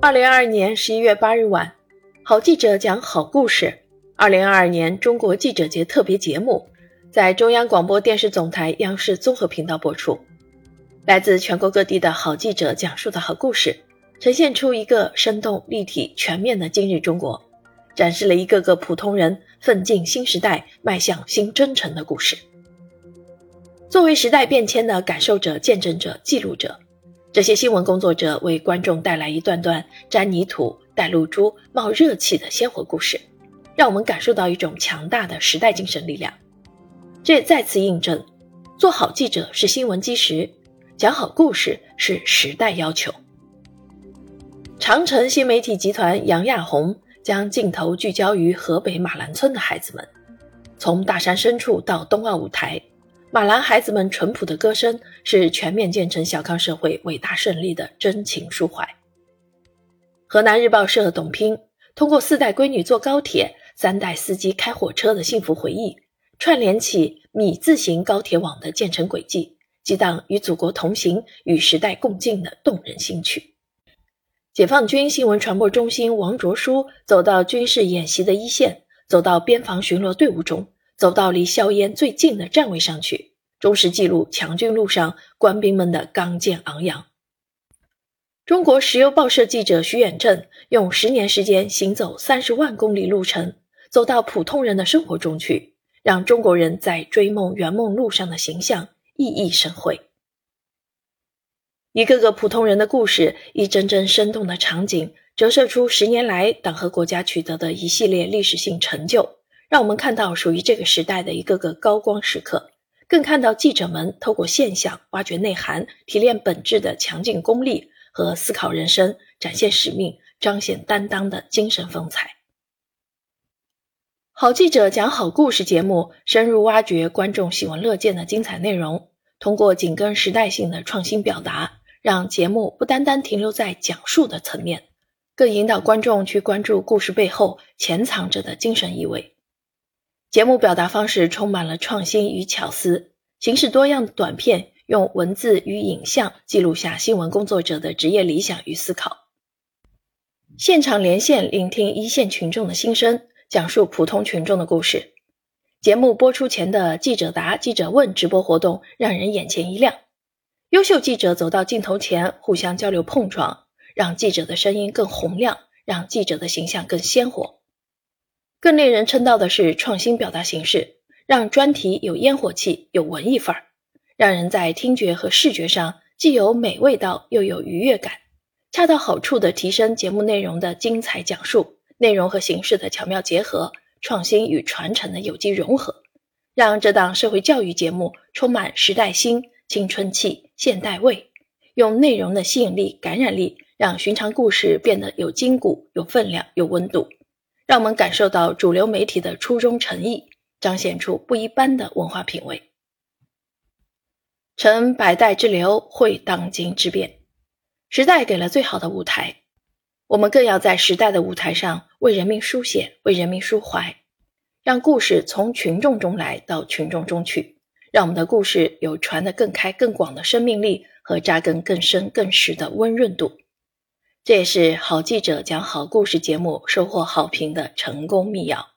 二零二二年十一月八日晚，好记者讲好故事。二零二二年中国记者节特别节目在中央广播电视总台央视综合频道播出。来自全国各地的好记者讲述的好故事，呈现出一个生动、立体、全面的今日中国，展示了一个个普通人奋进新时代、迈向新征程的故事。作为时代变迁的感受者、见证者、记录者，这些新闻工作者为观众带来一段段沾泥土、带露珠、冒热气的鲜活故事，让我们感受到一种强大的时代精神力量。这再次印证，做好记者是新闻基石。讲好故事是时代要求。长城新媒体集团杨亚红将镜头聚焦于河北马兰村的孩子们，从大山深处到冬奥舞台，马兰孩子们淳朴的歌声是全面建成小康社会伟大胜利的真情抒怀。河南日报社董拼通过四代闺女坐高铁、三代司机开火车的幸福回忆，串联起米字形高铁网的建成轨迹。激荡与祖国同行、与时代共进的动人心曲。解放军新闻传播中心王卓书走到军事演习的一线，走到边防巡逻队伍中，走到离硝烟最近的站位上去，忠实记录强军路上官兵们的刚健昂扬。中国石油报社记者徐远正用十年时间行走三十万公里路程，走到普通人的生活中去，让中国人在追梦圆梦路上的形象。熠熠生辉，一个个普通人的故事，一帧帧生动的场景，折射出十年来党和国家取得的一系列历史性成就，让我们看到属于这个时代的一个个高光时刻，更看到记者们透过现象挖掘内涵、提炼本质的强劲功力和思考人生、展现使命、彰显担当的精神风采。好记者讲好故事节目，深入挖掘观众喜闻乐见的精彩内容，通过紧跟时代性的创新表达，让节目不单单停留在讲述的层面，更引导观众去关注故事背后潜藏着的精神意味。节目表达方式充满了创新与巧思，形式多样的短片用文字与影像记录下新闻工作者的职业理想与思考，现场连线聆听一线群众的心声。讲述普通群众的故事。节目播出前的记者答、记者问直播活动让人眼前一亮。优秀记者走到镜头前，互相交流碰撞，让记者的声音更洪亮，让记者的形象更鲜活。更令人称道的是创新表达形式，让专题有烟火气、有文艺范儿，让人在听觉和视觉上既有美味道又有愉悦感，恰到好处地提升节目内容的精彩讲述。内容和形式的巧妙结合，创新与传承的有机融合，让这档社会教育节目充满时代新、青春气、现代味。用内容的吸引力、感染力，让寻常故事变得有筋骨、有分量、有温度，让我们感受到主流媒体的初衷诚意，彰显出不一般的文化品味。承百代之流，会当今之变，时代给了最好的舞台。我们更要在时代的舞台上为人民书写，为人民抒怀，让故事从群众中来到群众中去，让我们的故事有传得更开更广的生命力和扎根更深更实的温润度。这也是好记者讲好故事节目收获好评的成功密钥。